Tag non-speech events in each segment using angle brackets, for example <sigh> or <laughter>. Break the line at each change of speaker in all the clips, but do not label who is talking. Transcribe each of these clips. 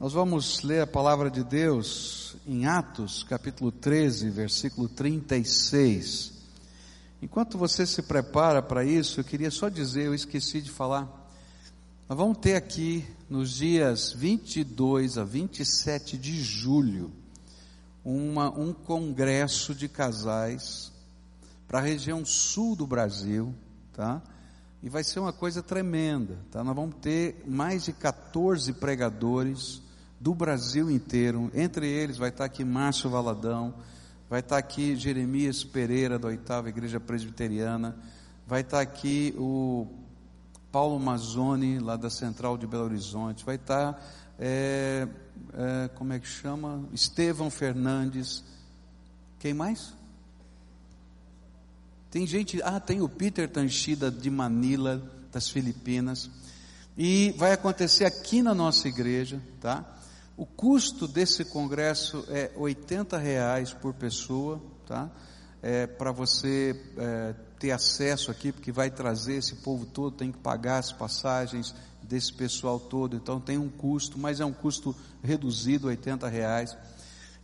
Nós vamos ler a palavra de Deus em Atos, capítulo 13, versículo 36. Enquanto você se prepara para isso, eu queria só dizer, eu esqueci de falar. Nós vamos ter aqui nos dias 22 a 27 de julho uma, um congresso de casais para a região sul do Brasil, tá? E vai ser uma coisa tremenda, tá? Nós vamos ter mais de 14 pregadores do Brasil inteiro. Entre eles vai estar aqui Márcio Valadão, vai estar aqui Jeremias Pereira, da oitava Igreja Presbiteriana, vai estar aqui o Paulo Mazzoni, lá da Central de Belo Horizonte, vai estar, é, é, como é que chama? Estevão Fernandes. Quem mais? Tem gente, ah, tem o Peter Tanchida de Manila, das Filipinas. E vai acontecer aqui na nossa igreja, tá? O custo desse congresso é 80 reais por pessoa, tá? É, para você é, ter acesso aqui, porque vai trazer esse povo todo, tem que pagar as passagens desse pessoal todo, então tem um custo, mas é um custo reduzido, 80 reais.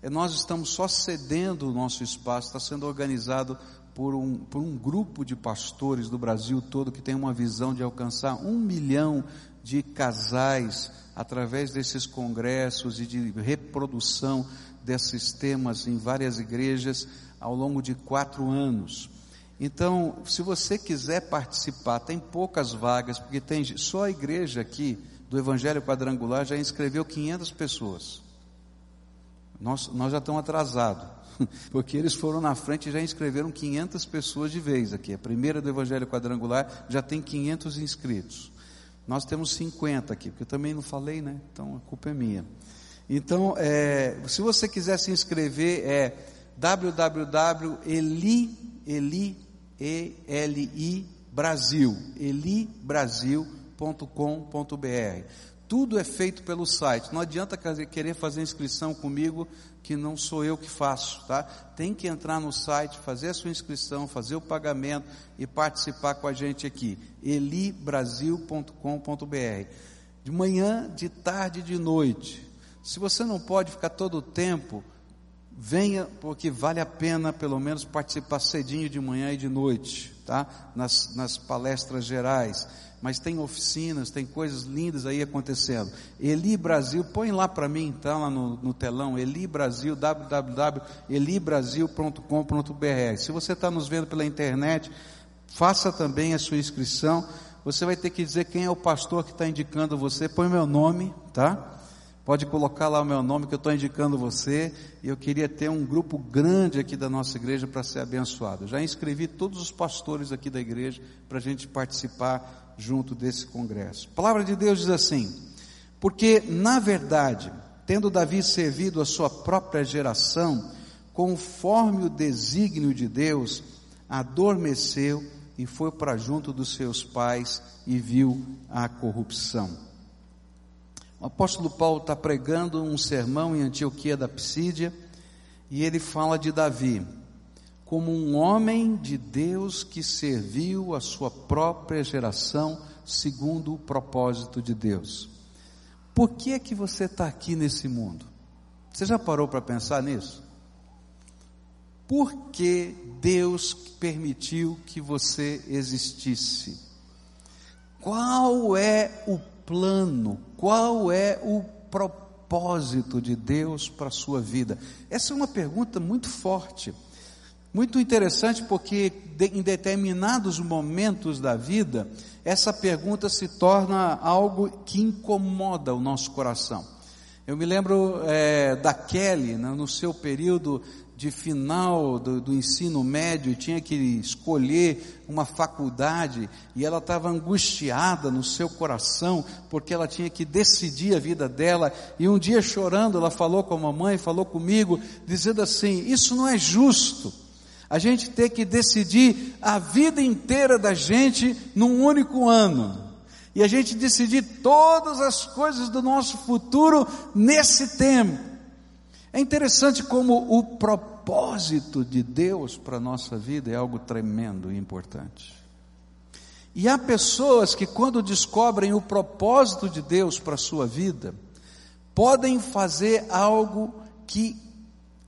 É, nós estamos só cedendo o nosso espaço, está sendo organizado por um, por um grupo de pastores do Brasil todo que tem uma visão de alcançar um milhão de casais através desses congressos e de reprodução desses temas em várias igrejas ao longo de quatro anos. Então, se você quiser participar, tem poucas vagas, porque tem só a igreja aqui do Evangelho Quadrangular já inscreveu 500 pessoas. Nós, nós já estamos atrasados, <laughs> porque eles foram na frente e já inscreveram 500 pessoas de vez aqui. A primeira do Evangelho Quadrangular já tem 500 inscritos. Nós temos 50 aqui, porque eu também não falei, né? Então a culpa é minha. Então, é, se você quiser se inscrever, é www.eli, eli, e l i Brasil, elibrasil.com.br. Tudo é feito pelo site. Não adianta querer fazer inscrição comigo, que não sou eu que faço, tá? Tem que entrar no site, fazer a sua inscrição, fazer o pagamento e participar com a gente aqui. elibrasil.com.br. De manhã, de tarde e de noite. Se você não pode ficar todo o tempo, venha, porque vale a pena pelo menos participar cedinho de manhã e de noite, tá? Nas, nas palestras gerais mas tem oficinas, tem coisas lindas aí acontecendo. Eli Brasil, põe lá para mim, tá lá no, no telão, Eli Brasil, www.elibrasil.com.br. Se você está nos vendo pela internet, faça também a sua inscrição. Você vai ter que dizer quem é o pastor que está indicando você, põe meu nome, tá? Pode colocar lá o meu nome que eu estou indicando você. E eu queria ter um grupo grande aqui da nossa igreja para ser abençoado. Já inscrevi todos os pastores aqui da igreja para a gente participar junto desse congresso. A palavra de Deus diz assim: porque na verdade, tendo Davi servido a sua própria geração, conforme o desígnio de Deus, adormeceu e foi para junto dos seus pais e viu a corrupção. O apóstolo Paulo está pregando um sermão em Antioquia da Psídia e ele fala de Davi como um homem de Deus que serviu a sua própria geração segundo o propósito de Deus. Por que é que você está aqui nesse mundo? Você já parou para pensar nisso? Por que Deus permitiu que você existisse? Qual é o plano? Qual é o propósito de Deus para a sua vida? Essa é uma pergunta muito forte. Muito interessante porque em determinados momentos da vida, essa pergunta se torna algo que incomoda o nosso coração. Eu me lembro é, da Kelly, né, no seu período de final do, do, ensino médio, tinha que escolher uma faculdade e ela estava angustiada no seu coração porque ela tinha que decidir a vida dela. E um dia chorando, ela falou com a mamãe, falou comigo, dizendo assim: Isso não é justo. A gente tem que decidir a vida inteira da gente num único ano. E a gente decidir todas as coisas do nosso futuro nesse tempo. É interessante como o propósito de Deus para a nossa vida é algo tremendo e importante. E há pessoas que, quando descobrem o propósito de Deus para a sua vida, podem fazer algo que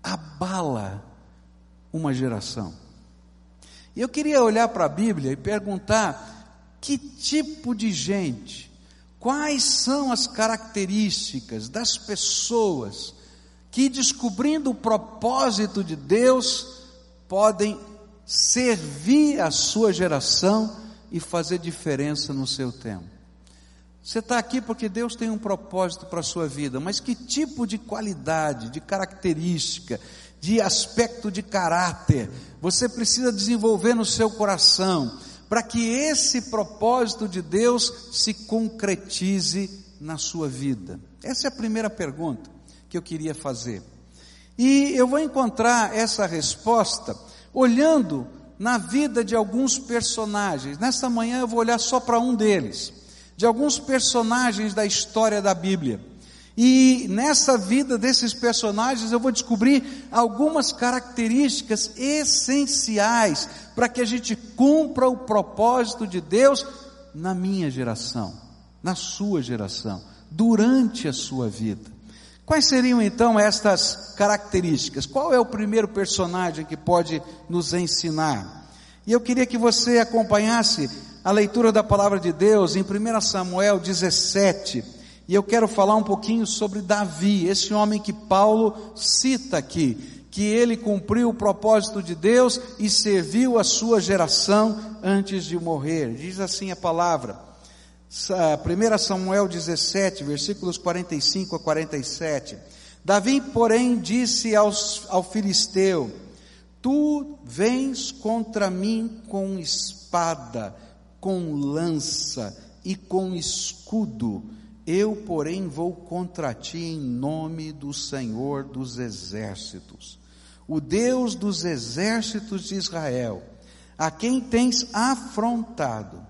abala uma geração. E eu queria olhar para a Bíblia e perguntar que tipo de gente, quais são as características das pessoas que, descobrindo o propósito de Deus, podem servir a sua geração e fazer diferença no seu tempo. Você está aqui porque Deus tem um propósito para a sua vida, mas que tipo de qualidade, de característica, de aspecto de caráter você precisa desenvolver no seu coração para que esse propósito de Deus se concretize na sua vida? Essa é a primeira pergunta que eu queria fazer. E eu vou encontrar essa resposta olhando na vida de alguns personagens. Nesta manhã eu vou olhar só para um deles, de alguns personagens da história da Bíblia. E nessa vida desses personagens eu vou descobrir algumas características essenciais para que a gente cumpra o propósito de Deus na minha geração, na sua geração, durante a sua vida. Quais seriam então estas características? Qual é o primeiro personagem que pode nos ensinar? E eu queria que você acompanhasse a leitura da palavra de Deus em 1 Samuel 17. E eu quero falar um pouquinho sobre Davi, esse homem que Paulo cita aqui, que ele cumpriu o propósito de Deus e serviu a sua geração antes de morrer. Diz assim a palavra. 1 Samuel 17, versículos 45 a 47. Davi, porém, disse aos, ao filisteu: Tu vens contra mim com espada, com lança e com escudo. Eu, porém, vou contra ti em nome do Senhor dos exércitos, o Deus dos exércitos de Israel, a quem tens afrontado.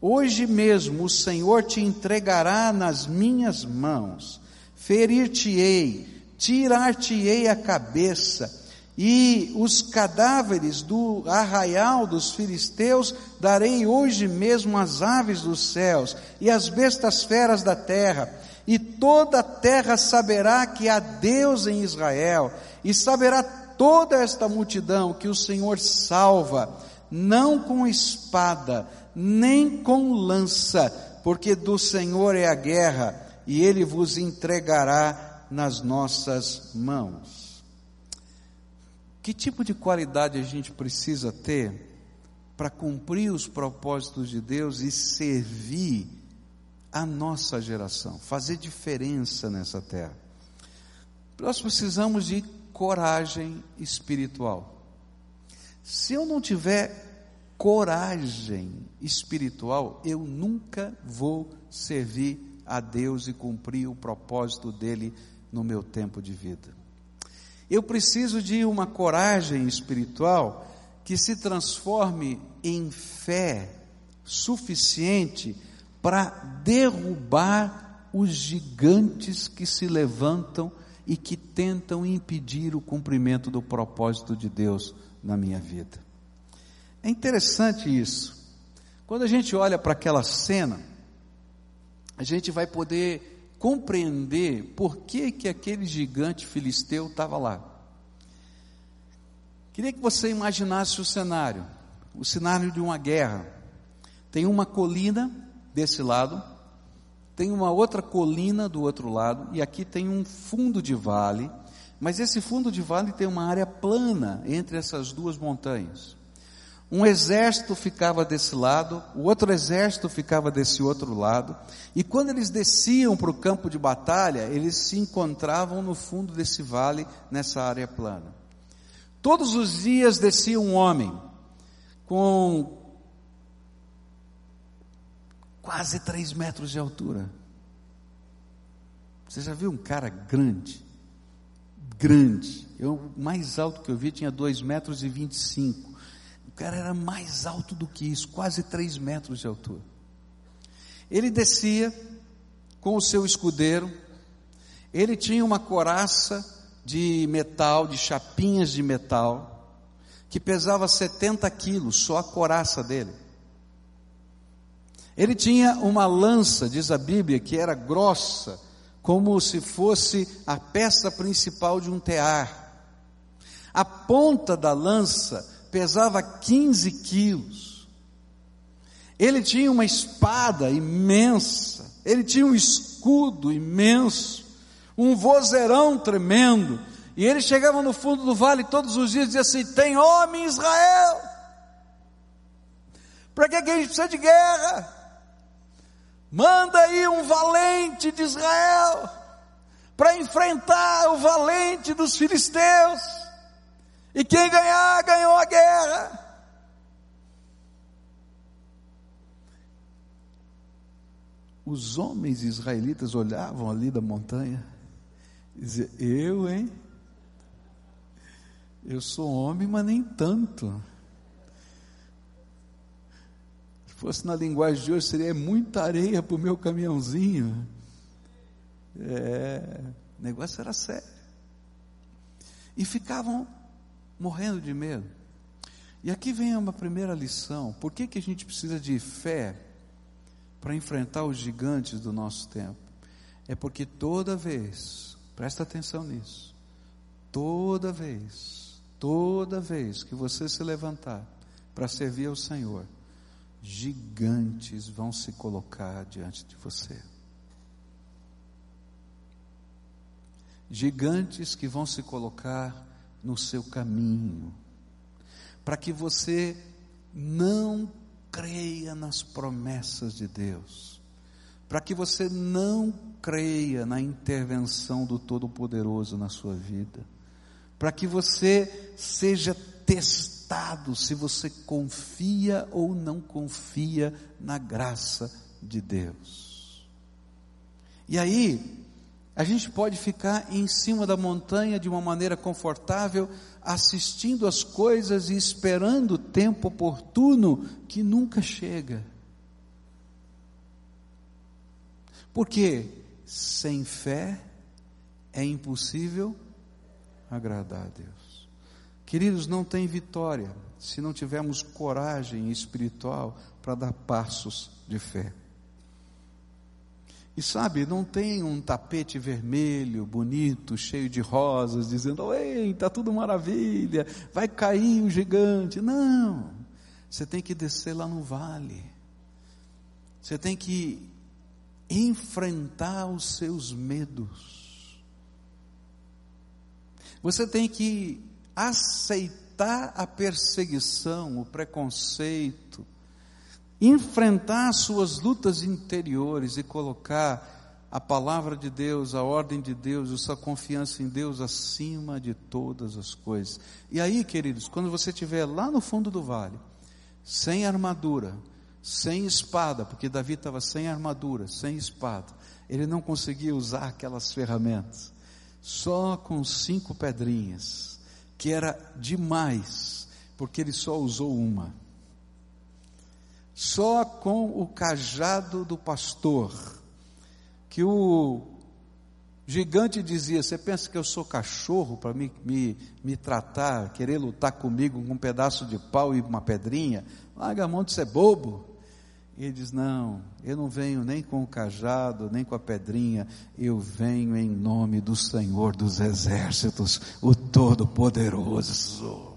Hoje mesmo o Senhor te entregará nas minhas mãos, ferir-te-ei, tirar-te-ei a cabeça, e os cadáveres do arraial dos filisteus darei hoje mesmo às aves dos céus e às bestas feras da terra, e toda a terra saberá que há Deus em Israel, e saberá toda esta multidão que o Senhor salva, não com espada, nem com lança, porque do Senhor é a guerra, e ele vos entregará nas nossas mãos. Que tipo de qualidade a gente precisa ter para cumprir os propósitos de Deus e servir a nossa geração, fazer diferença nessa terra? Nós precisamos de coragem espiritual. Se eu não tiver coragem espiritual, eu nunca vou servir a Deus e cumprir o propósito dele no meu tempo de vida. Eu preciso de uma coragem espiritual que se transforme em fé suficiente para derrubar os gigantes que se levantam e que tentam impedir o cumprimento do propósito de Deus na minha vida. É interessante isso. Quando a gente olha para aquela cena, a gente vai poder compreender por que, que aquele gigante filisteu estava lá. Queria que você imaginasse o cenário, o cenário de uma guerra. Tem uma colina desse lado, tem uma outra colina do outro lado, e aqui tem um fundo de vale, mas esse fundo de vale tem uma área plana entre essas duas montanhas. Um exército ficava desse lado, o outro exército ficava desse outro lado, e quando eles desciam para o campo de batalha, eles se encontravam no fundo desse vale, nessa área plana. Todos os dias descia um homem com quase três metros de altura. Você já viu um cara grande? Grande. Eu, mais alto que eu vi tinha dois metros e vinte e cinco cara era mais alto do que isso, quase três metros de altura. Ele descia com o seu escudeiro, ele tinha uma coraça de metal, de chapinhas de metal, que pesava 70 quilos, só a coraça dele. Ele tinha uma lança, diz a Bíblia, que era grossa, como se fosse a peça principal de um tear. A ponta da lança pesava 15 quilos. Ele tinha uma espada imensa, ele tinha um escudo imenso, um vozeirão tremendo, e ele chegava no fundo do vale todos os dias e dizia assim: Tem homem em Israel. Para que, que a gente precisa de guerra? Manda aí um valente de Israel para enfrentar o valente dos filisteus. E quem ganhar, ganhou a guerra. Os homens israelitas olhavam ali da montanha e diziam: Eu, hein? Eu sou homem, mas nem tanto. Se fosse na linguagem de hoje, seria muita areia para o meu caminhãozinho. É, o negócio era sério. E ficavam morrendo de medo. E aqui vem uma primeira lição: por que, que a gente precisa de fé para enfrentar os gigantes do nosso tempo? É porque toda vez, presta atenção nisso, toda vez, toda vez que você se levantar para servir ao Senhor, gigantes vão se colocar diante de você. Gigantes que vão se colocar no seu caminho, para que você não creia nas promessas de Deus, para que você não creia na intervenção do Todo-Poderoso na sua vida, para que você seja testado se você confia ou não confia na graça de Deus. E aí, a gente pode ficar em cima da montanha de uma maneira confortável, assistindo as coisas e esperando o tempo oportuno que nunca chega. Porque sem fé é impossível agradar a Deus. Queridos, não tem vitória se não tivermos coragem espiritual para dar passos de fé. E sabe, não tem um tapete vermelho, bonito, cheio de rosas, dizendo: Ei, está tudo maravilha, vai cair o gigante. Não, você tem que descer lá no vale, você tem que enfrentar os seus medos, você tem que aceitar a perseguição, o preconceito, enfrentar suas lutas interiores e colocar a palavra de Deus, a ordem de Deus, a sua confiança em Deus acima de todas as coisas. E aí, queridos, quando você estiver lá no fundo do vale, sem armadura, sem espada, porque Davi estava sem armadura, sem espada, ele não conseguia usar aquelas ferramentas, só com cinco pedrinhas, que era demais, porque ele só usou uma só com o cajado do pastor, que o gigante dizia: Você pensa que eu sou cachorro para me, me, me tratar, querer lutar comigo com um pedaço de pau e uma pedrinha? Larga a mão de ser bobo. E ele diz: Não, eu não venho nem com o cajado, nem com a pedrinha, eu venho em nome do Senhor dos Exércitos, o Todo-Poderoso.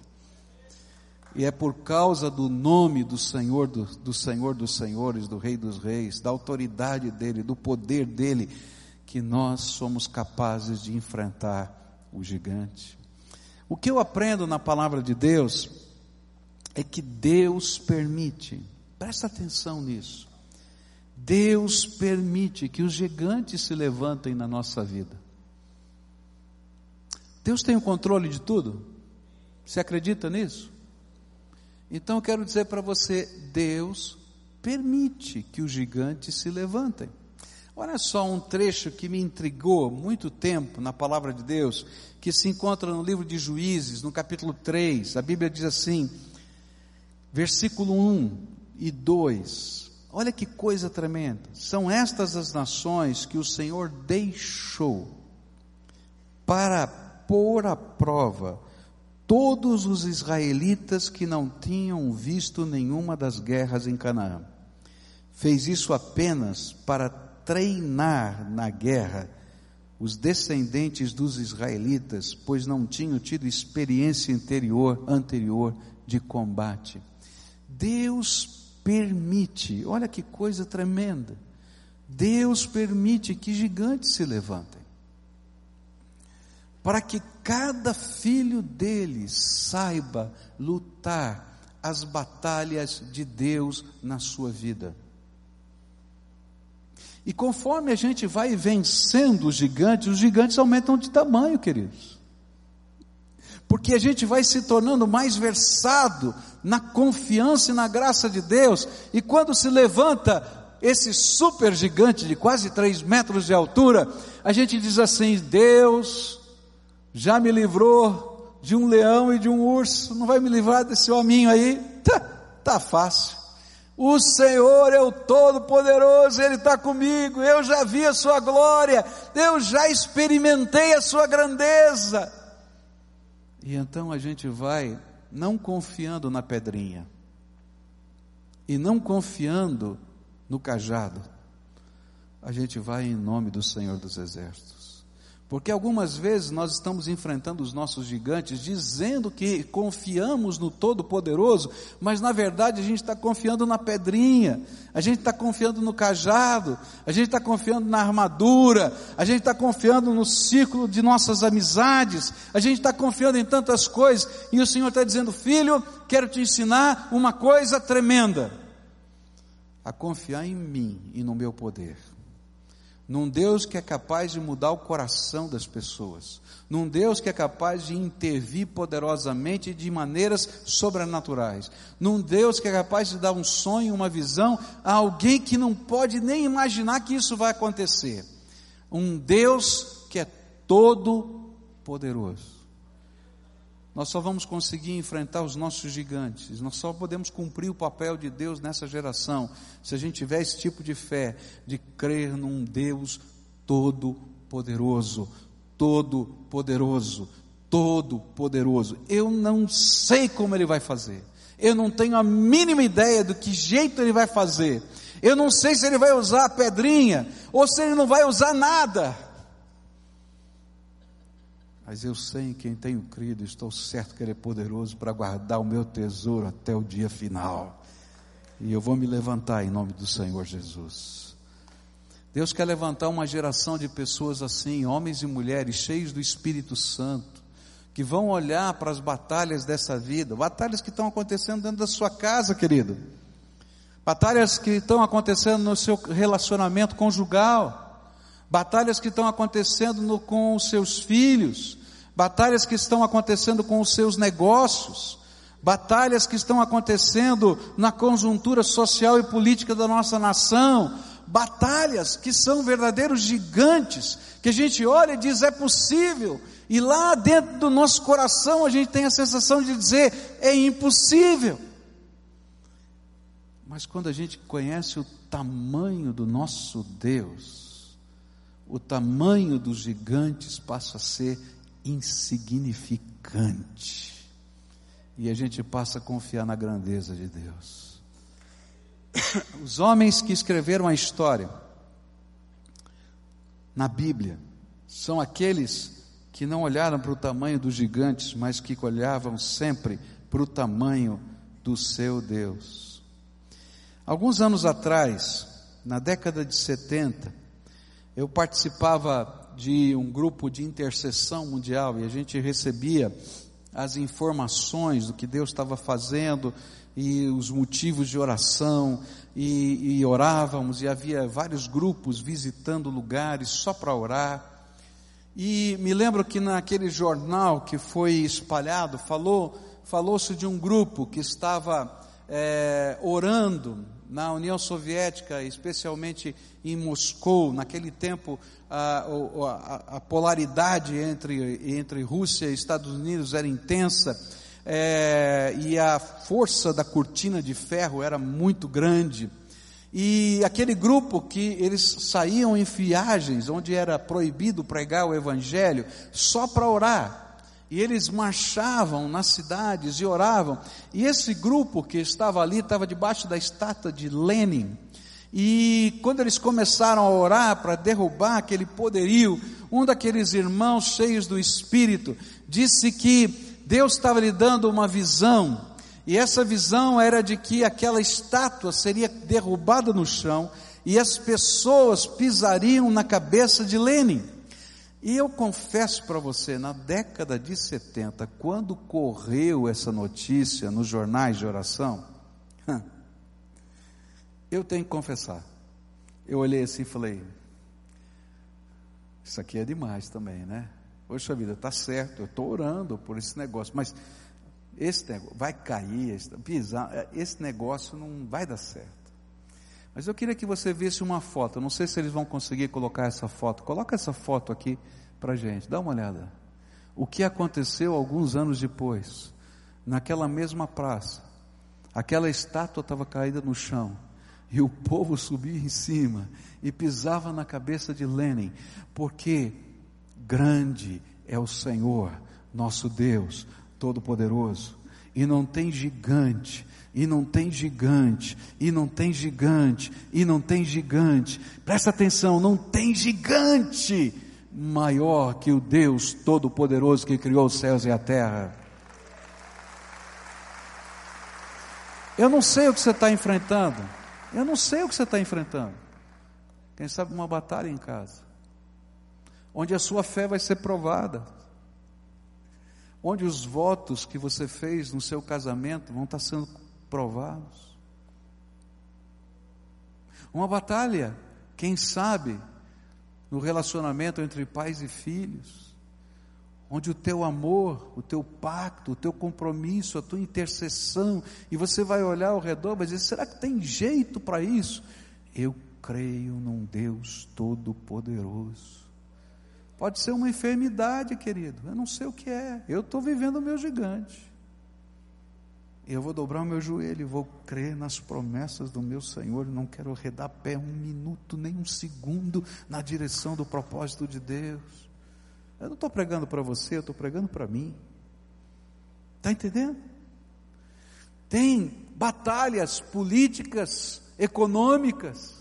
E é por causa do nome do Senhor, do, do, Senhor dos Senhores, do Rei dos Reis, da autoridade dele, do poder dele, que nós somos capazes de enfrentar o gigante. O que eu aprendo na palavra de Deus é que Deus permite, presta atenção nisso, Deus permite que os gigantes se levantem na nossa vida. Deus tem o controle de tudo? Você acredita nisso? Então eu quero dizer para você: Deus permite que os gigantes se levantem. Olha só um trecho que me intrigou muito tempo na palavra de Deus, que se encontra no livro de Juízes, no capítulo 3. A Bíblia diz assim, versículo 1 e 2. Olha que coisa tremenda. São estas as nações que o Senhor deixou para pôr à prova todos os israelitas que não tinham visto nenhuma das guerras em Canaã. Fez isso apenas para treinar na guerra os descendentes dos israelitas, pois não tinham tido experiência interior anterior de combate. Deus permite, olha que coisa tremenda. Deus permite que gigantes se levantem, para que cada filho deles saiba lutar as batalhas de Deus na sua vida. E conforme a gente vai vencendo os gigantes, os gigantes aumentam de tamanho, queridos. Porque a gente vai se tornando mais versado na confiança e na graça de Deus, e quando se levanta esse super gigante de quase 3 metros de altura, a gente diz assim: Deus já me livrou de um leão e de um urso, não vai me livrar desse hominho aí? Tá, tá fácil. O Senhor é o Todo-Poderoso, Ele está comigo, eu já vi a Sua glória, eu já experimentei a Sua grandeza. E então a gente vai não confiando na pedrinha, e não confiando no cajado, a gente vai em nome do Senhor dos Exércitos. Porque algumas vezes nós estamos enfrentando os nossos gigantes dizendo que confiamos no Todo-Poderoso, mas na verdade a gente está confiando na pedrinha, a gente está confiando no cajado, a gente está confiando na armadura, a gente está confiando no círculo de nossas amizades, a gente está confiando em tantas coisas, e o Senhor está dizendo: Filho, quero te ensinar uma coisa tremenda, a confiar em mim e no meu poder num Deus que é capaz de mudar o coração das pessoas, num Deus que é capaz de intervir poderosamente de maneiras sobrenaturais, num Deus que é capaz de dar um sonho, uma visão a alguém que não pode nem imaginar que isso vai acontecer. Um Deus que é todo poderoso. Nós só vamos conseguir enfrentar os nossos gigantes, nós só podemos cumprir o papel de Deus nessa geração, se a gente tiver esse tipo de fé, de crer num Deus todo-poderoso, todo-poderoso, todo-poderoso. Eu não sei como Ele vai fazer, eu não tenho a mínima ideia do que jeito Ele vai fazer, eu não sei se Ele vai usar a pedrinha, ou se Ele não vai usar nada mas eu sei em quem tenho crido, estou certo que Ele é poderoso para guardar o meu tesouro até o dia final. E eu vou me levantar em nome do Senhor Jesus. Deus quer levantar uma geração de pessoas assim, homens e mulheres cheios do Espírito Santo, que vão olhar para as batalhas dessa vida, batalhas que estão acontecendo dentro da sua casa, querido, batalhas que estão acontecendo no seu relacionamento conjugal, batalhas que estão acontecendo no, com os seus filhos, batalhas que estão acontecendo com os seus negócios, batalhas que estão acontecendo na conjuntura social e política da nossa nação, batalhas que são verdadeiros gigantes, que a gente olha e diz é possível, e lá dentro do nosso coração a gente tem a sensação de dizer é impossível. Mas quando a gente conhece o tamanho do nosso Deus, o tamanho dos gigantes passa a ser insignificante. E a gente passa a confiar na grandeza de Deus. <coughs> Os homens que escreveram a história na Bíblia são aqueles que não olharam para o tamanho dos gigantes, mas que olhavam sempre para o tamanho do seu Deus. Alguns anos atrás, na década de 70, eu participava de um grupo de intercessão mundial e a gente recebia as informações do que Deus estava fazendo e os motivos de oração e, e orávamos e havia vários grupos visitando lugares só para orar. E me lembro que naquele jornal que foi espalhado falou falou-se de um grupo que estava é, orando na União Soviética, especialmente em Moscou, naquele tempo a, a, a polaridade entre, entre Rússia e Estados Unidos era intensa, é, e a força da cortina de ferro era muito grande. E aquele grupo que eles saíam em viagens, onde era proibido pregar o Evangelho, só para orar. E eles marchavam nas cidades e oravam. E esse grupo que estava ali estava debaixo da estátua de Lenin. E quando eles começaram a orar para derrubar aquele poderio, um daqueles irmãos cheios do Espírito disse que Deus estava lhe dando uma visão, e essa visão era de que aquela estátua seria derrubada no chão e as pessoas pisariam na cabeça de Lenin. E eu confesso para você, na década de 70, quando correu essa notícia nos jornais de oração, eu tenho que confessar. Eu olhei assim e falei: Isso aqui é demais também, né? Poxa vida, está certo, eu estou orando por esse negócio, mas esse negócio vai cair, pisar, esse negócio não vai dar certo. Mas eu queria que você visse uma foto. Não sei se eles vão conseguir colocar essa foto. Coloca essa foto aqui para gente. Dá uma olhada. O que aconteceu alguns anos depois, naquela mesma praça? Aquela estátua estava caída no chão e o povo subia em cima e pisava na cabeça de Lenin, porque grande é o Senhor, nosso Deus Todo-Poderoso, e não tem gigante e não tem gigante, e não tem gigante, e não tem gigante. Presta atenção, não tem gigante maior que o Deus Todo-Poderoso que criou os céus e a terra. Eu não sei o que você está enfrentando. Eu não sei o que você está enfrentando. Quem sabe uma batalha em casa, onde a sua fé vai ser provada, onde os votos que você fez no seu casamento vão estar sendo provados. Uma batalha, quem sabe, no relacionamento entre pais e filhos, onde o teu amor, o teu pacto, o teu compromisso, a tua intercessão, e você vai olhar ao redor e vai dizer: será que tem jeito para isso? Eu creio num Deus todo-poderoso. Pode ser uma enfermidade, querido, eu não sei o que é, eu estou vivendo o meu gigante eu vou dobrar o meu joelho vou crer nas promessas do meu Senhor. Não quero redar pé um minuto, nem um segundo na direção do propósito de Deus. Eu não estou pregando para você, eu estou pregando para mim. Está entendendo? Tem batalhas políticas, econômicas,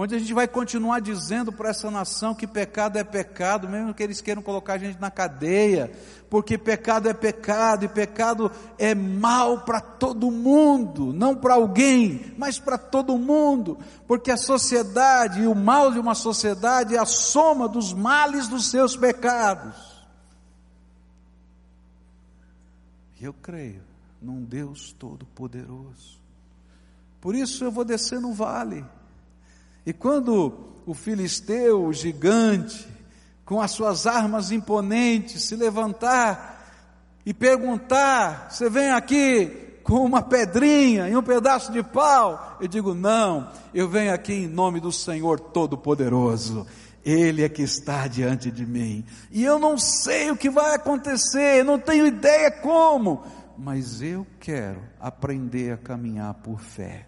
onde a gente vai continuar dizendo para essa nação que pecado é pecado, mesmo que eles queiram colocar a gente na cadeia, porque pecado é pecado e pecado é mal para todo mundo, não para alguém, mas para todo mundo, porque a sociedade e o mal de uma sociedade é a soma dos males dos seus pecados. E eu creio num Deus todo-poderoso. Por isso eu vou descer no vale e quando o filisteu, o gigante, com as suas armas imponentes, se levantar e perguntar: Você vem aqui com uma pedrinha e um pedaço de pau? Eu digo: Não, eu venho aqui em nome do Senhor Todo-Poderoso. Ele é que está diante de mim. E eu não sei o que vai acontecer, não tenho ideia como, mas eu quero aprender a caminhar por fé.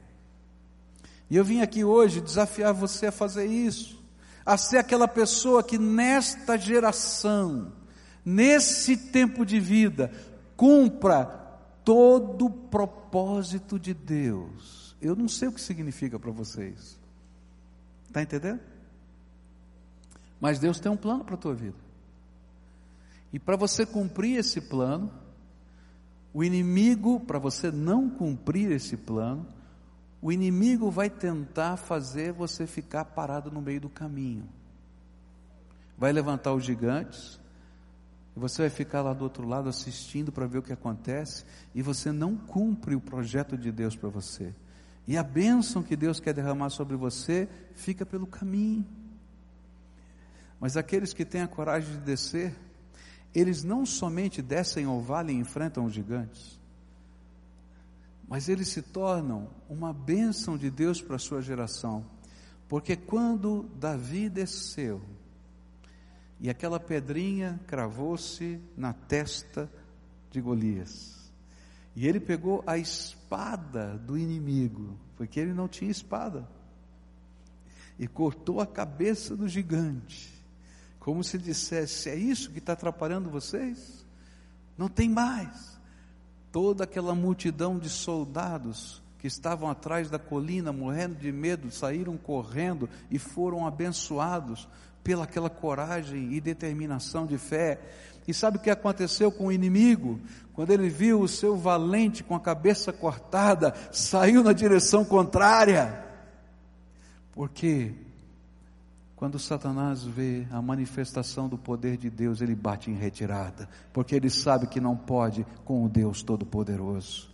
E eu vim aqui hoje desafiar você a fazer isso, a ser aquela pessoa que nesta geração, nesse tempo de vida, cumpra todo o propósito de Deus. Eu não sei o que significa para vocês. Está entendendo? Mas Deus tem um plano para a tua vida. E para você cumprir esse plano, o inimigo, para você não cumprir esse plano, o inimigo vai tentar fazer você ficar parado no meio do caminho. Vai levantar os gigantes, e você vai ficar lá do outro lado assistindo para ver o que acontece, e você não cumpre o projeto de Deus para você. E a bênção que Deus quer derramar sobre você fica pelo caminho. Mas aqueles que têm a coragem de descer, eles não somente descem ao vale e enfrentam os gigantes, mas eles se tornam uma bênção de Deus para a sua geração, porque quando Davi desceu e aquela pedrinha cravou-se na testa de Golias, e ele pegou a espada do inimigo, porque ele não tinha espada, e cortou a cabeça do gigante, como se dissesse: é isso que está atrapalhando vocês? Não tem mais toda aquela multidão de soldados que estavam atrás da colina, morrendo de medo, saíram correndo e foram abençoados, pela aquela coragem e determinação de fé. E sabe o que aconteceu com o inimigo? Quando ele viu o seu valente com a cabeça cortada, saiu na direção contrária. Porque quando Satanás vê a manifestação do poder de Deus, ele bate em retirada, porque ele sabe que não pode com o Deus Todo-Poderoso.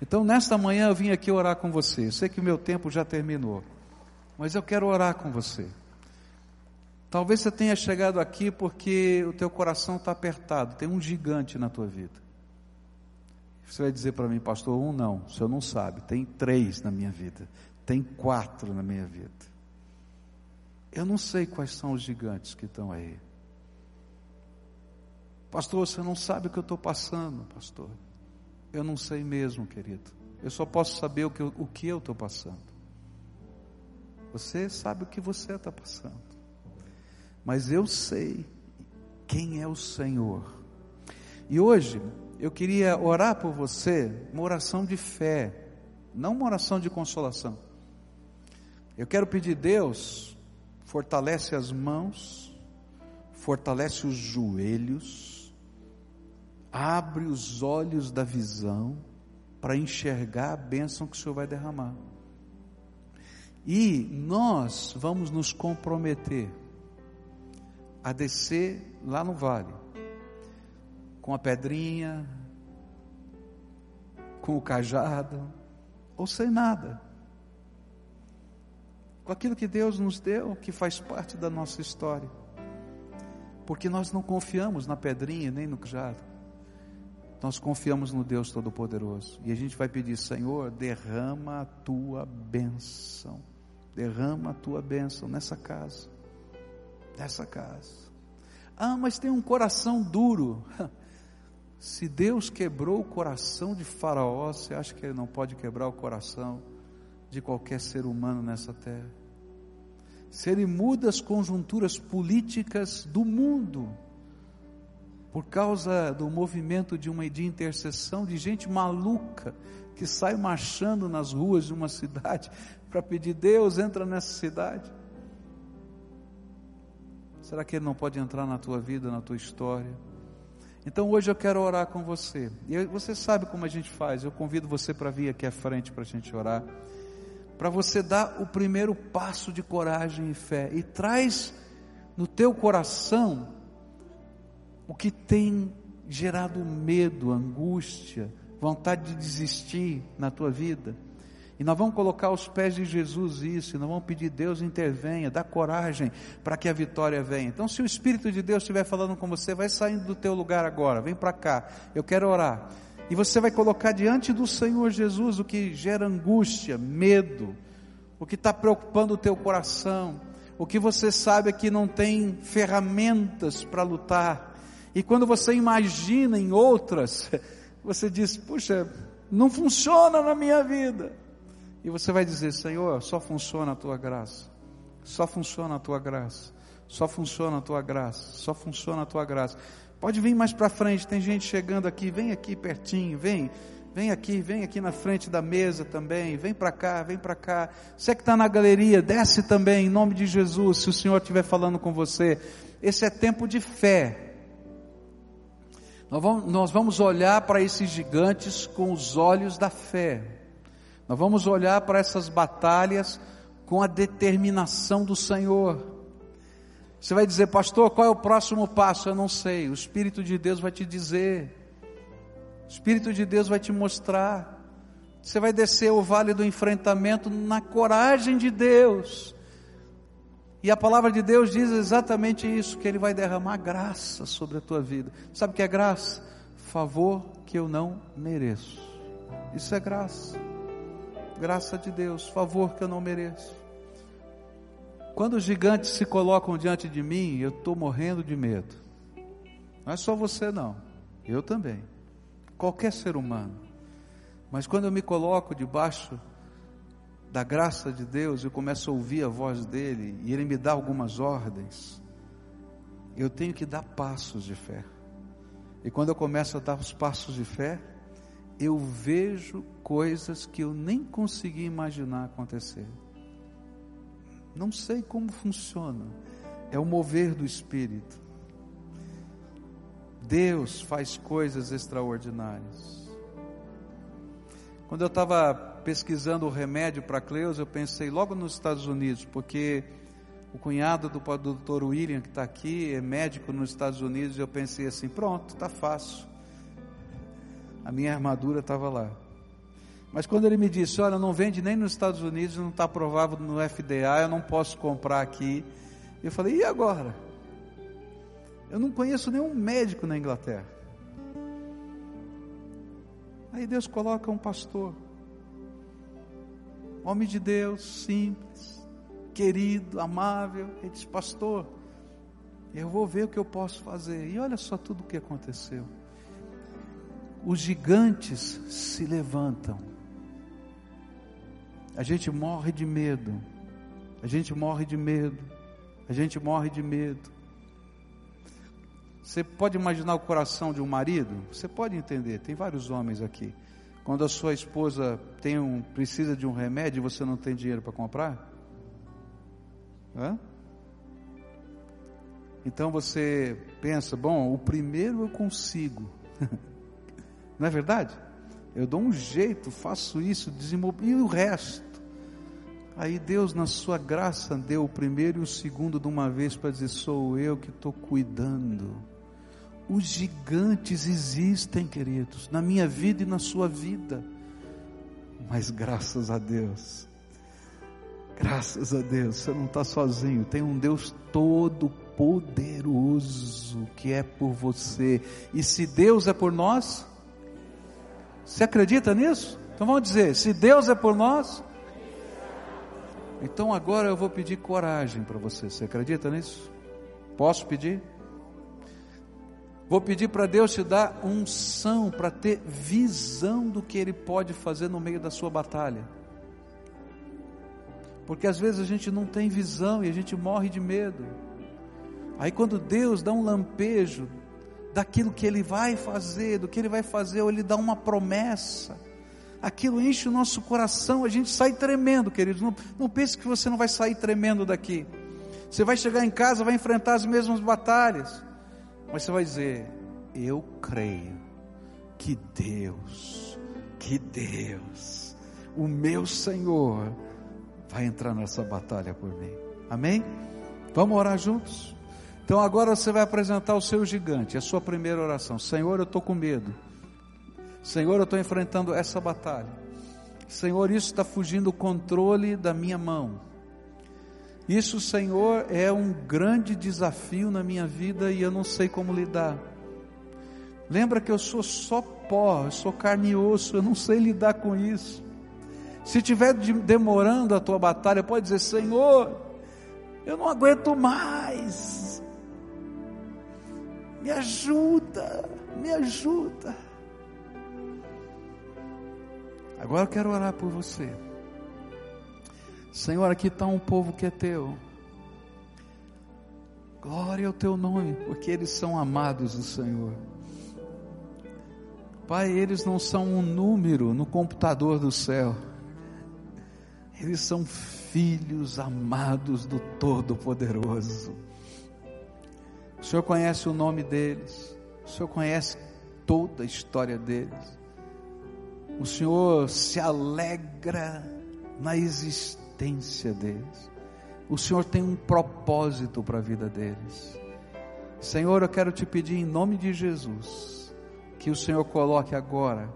Então, nesta manhã eu vim aqui orar com você. Eu sei que o meu tempo já terminou, mas eu quero orar com você. Talvez você tenha chegado aqui porque o teu coração está apertado, tem um gigante na tua vida. Você vai dizer para mim, pastor, um não, o senhor não sabe, tem três na minha vida, tem quatro na minha vida. Eu não sei quais são os gigantes que estão aí. Pastor, você não sabe o que eu estou passando, pastor. Eu não sei mesmo, querido. Eu só posso saber o que eu, estou passando. Você sabe o que você está passando. Mas eu sei quem é o Senhor. E hoje eu queria orar por você, uma oração de fé, não uma oração de consolação. Eu quero pedir Deus, fortalece as mãos, fortalece os joelhos, abre os olhos da visão para enxergar a bênção que o Senhor vai derramar. E nós vamos nos comprometer a descer lá no vale, com a pedrinha, com o cajado, ou sem nada, com aquilo que Deus nos deu, que faz parte da nossa história, porque nós não confiamos na pedrinha nem no cajado nós confiamos no Deus Todo-Poderoso. E a gente vai pedir, Senhor, derrama a tua bênção. Derrama a tua bênção nessa casa. Nessa casa. Ah, mas tem um coração duro. <laughs> Se Deus quebrou o coração de Faraó, você acha que Ele não pode quebrar o coração de qualquer ser humano nessa terra? Se Ele muda as conjunturas políticas do mundo, por causa do movimento de uma de intercessão de gente maluca que sai marchando nas ruas de uma cidade <laughs> para pedir Deus entra nessa cidade. Será que ele não pode entrar na tua vida, na tua história? Então hoje eu quero orar com você. E você sabe como a gente faz. Eu convido você para vir aqui à frente para a gente orar. Para você dar o primeiro passo de coragem e fé. E traz no teu coração o que tem gerado medo, angústia, vontade de desistir na tua vida. E nós vamos colocar aos pés de Jesus isso, e nós vamos pedir Deus intervenha, dá coragem para que a vitória venha. Então, se o Espírito de Deus estiver falando com você, vai saindo do teu lugar agora, vem para cá, eu quero orar. E você vai colocar diante do Senhor Jesus o que gera angústia, medo, o que está preocupando o teu coração, o que você sabe é que não tem ferramentas para lutar, e quando você imagina em outras, <laughs> você diz: puxa, não funciona na minha vida. E você vai dizer: Senhor, só funciona a tua graça. Só funciona a tua graça. Só funciona a tua graça. Só funciona a tua graça. Pode vir mais para frente, tem gente chegando aqui, vem aqui pertinho, vem. Vem aqui, vem aqui na frente da mesa também, vem para cá, vem para cá. Você que está na galeria, desce também, em nome de Jesus, se o Senhor estiver falando com você. Esse é tempo de fé, nós vamos, nós vamos olhar para esses gigantes com os olhos da fé. Nós vamos olhar para essas batalhas com a determinação do Senhor. Você vai dizer, pastor, qual é o próximo passo? Eu não sei. O Espírito de Deus vai te dizer. O Espírito de Deus vai te mostrar. Você vai descer o vale do enfrentamento na coragem de Deus. E a palavra de Deus diz exatamente isso: que Ele vai derramar graça sobre a tua vida. Sabe o que é graça? Favor que eu não mereço. Isso é graça. Graça de Deus, favor que eu não mereço. Quando os gigantes se colocam diante de mim, eu estou morrendo de medo. Não é só você, não. Eu também. Qualquer ser humano. Mas quando eu me coloco debaixo da graça de Deus, eu começo a ouvir a voz dele e ele me dá algumas ordens, eu tenho que dar passos de fé. E quando eu começo a dar os passos de fé, eu vejo coisas que eu nem consegui imaginar acontecer. Não sei como funciona. é o mover do Espírito. Deus faz coisas extraordinárias. Quando eu estava pesquisando o remédio para Cleus, eu pensei logo nos Estados Unidos, porque o cunhado do, do Dr. William, que está aqui, é médico nos Estados Unidos, eu pensei assim: pronto, está fácil. A minha armadura estava lá. Mas quando ele me disse: olha, não vende nem nos Estados Unidos, não está aprovado no FDA, eu não posso comprar aqui. Eu falei: e agora? Eu não conheço nenhum médico na Inglaterra. Aí Deus coloca um pastor, homem de Deus, simples, querido, amável. Ele diz: Pastor, eu vou ver o que eu posso fazer. E olha só tudo o que aconteceu. Os gigantes se levantam. A gente morre de medo. A gente morre de medo. A gente morre de medo. Você pode imaginar o coração de um marido? Você pode entender, tem vários homens aqui. Quando a sua esposa tem um, precisa de um remédio e você não tem dinheiro para comprar? Hã? Então você pensa, bom, o primeiro eu consigo. <laughs> não é verdade? Eu dou um jeito, faço isso, desenvolvo, e o resto? Aí Deus, na sua graça, deu o primeiro e o segundo de uma vez para dizer: sou eu que estou cuidando. Os gigantes existem, queridos, na minha vida e na sua vida. Mas graças a Deus, graças a Deus, você não está sozinho. Tem um Deus todo poderoso que é por você. E se Deus é por nós, você acredita nisso? Então vamos dizer: se Deus é por nós, então agora eu vou pedir coragem para você. Você acredita nisso? Posso pedir? Vou pedir para Deus te dar unção para ter visão do que Ele pode fazer no meio da sua batalha. Porque às vezes a gente não tem visão e a gente morre de medo. Aí quando Deus dá um lampejo daquilo que Ele vai fazer, do que Ele vai fazer, ou Ele dá uma promessa, aquilo enche o nosso coração, a gente sai tremendo, queridos. Não, não pense que você não vai sair tremendo daqui. Você vai chegar em casa, vai enfrentar as mesmas batalhas. Mas você vai dizer: Eu creio que Deus, que Deus, o meu Senhor, vai entrar nessa batalha por mim. Amém? Vamos orar juntos? Então agora você vai apresentar o seu gigante, a sua primeira oração. Senhor, eu estou com medo. Senhor, eu estou enfrentando essa batalha. Senhor, isso está fugindo do controle da minha mão. Isso, Senhor, é um grande desafio na minha vida e eu não sei como lidar. Lembra que eu sou só pó, eu sou carne e osso, eu não sei lidar com isso. Se estiver demorando a tua batalha, pode dizer: Senhor, eu não aguento mais. Me ajuda, me ajuda. Agora eu quero orar por você. Senhor, aqui está um povo que é teu. Glória ao teu nome, porque eles são amados do Senhor. Pai, eles não são um número no computador do céu. Eles são filhos amados do Todo-Poderoso. O Senhor conhece o nome deles. O Senhor conhece toda a história deles. O Senhor se alegra na existência deles. O Senhor tem um propósito para a vida deles. Senhor, eu quero te pedir em nome de Jesus, que o Senhor coloque agora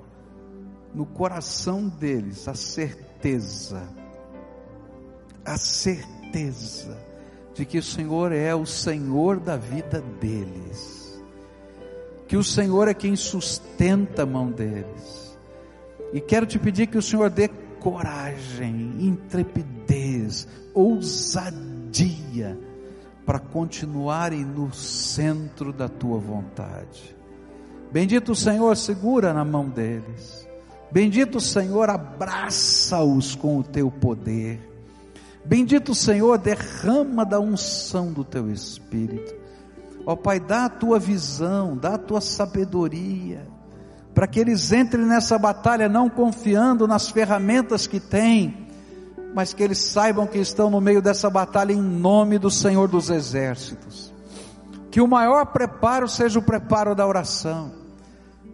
no coração deles a certeza, a certeza de que o Senhor é o Senhor da vida deles, que o Senhor é quem sustenta a mão deles. E quero te pedir que o Senhor dê coragem, intrepidez, ousadia para continuarem no centro da tua vontade. Bendito o Senhor, segura na mão deles. Bendito o Senhor, abraça-os com o teu poder. Bendito o Senhor, derrama da unção do teu espírito. Ó Pai, dá a tua visão, dá a tua sabedoria para que eles entrem nessa batalha não confiando nas ferramentas que têm, mas que eles saibam que estão no meio dessa batalha em nome do Senhor dos Exércitos. Que o maior preparo seja o preparo da oração.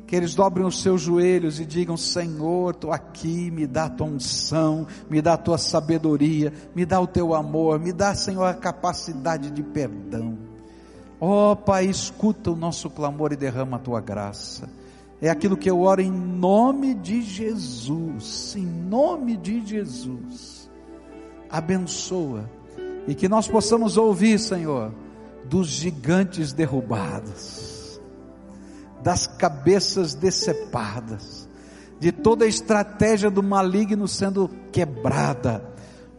Que eles dobrem os seus joelhos e digam: Senhor, estou aqui, me dá a tua unção, me dá a tua sabedoria, me dá o teu amor, me dá, Senhor, a capacidade de perdão. Ó oh, Pai, escuta o nosso clamor e derrama a tua graça. É aquilo que eu oro em nome de Jesus, em nome de Jesus. Abençoa e que nós possamos ouvir, Senhor, dos gigantes derrubados, das cabeças decepadas, de toda a estratégia do maligno sendo quebrada,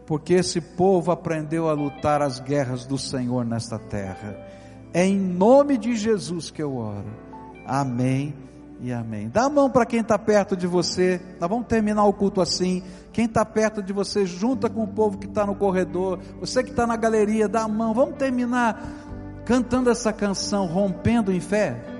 porque esse povo aprendeu a lutar as guerras do Senhor nesta terra. É em nome de Jesus que eu oro. Amém e amém. Dá a mão para quem está perto de você. Nós vamos terminar o culto assim. Quem está perto de você, junta com o povo que está no corredor. Você que está na galeria, dá a mão. Vamos terminar cantando essa canção, rompendo em fé.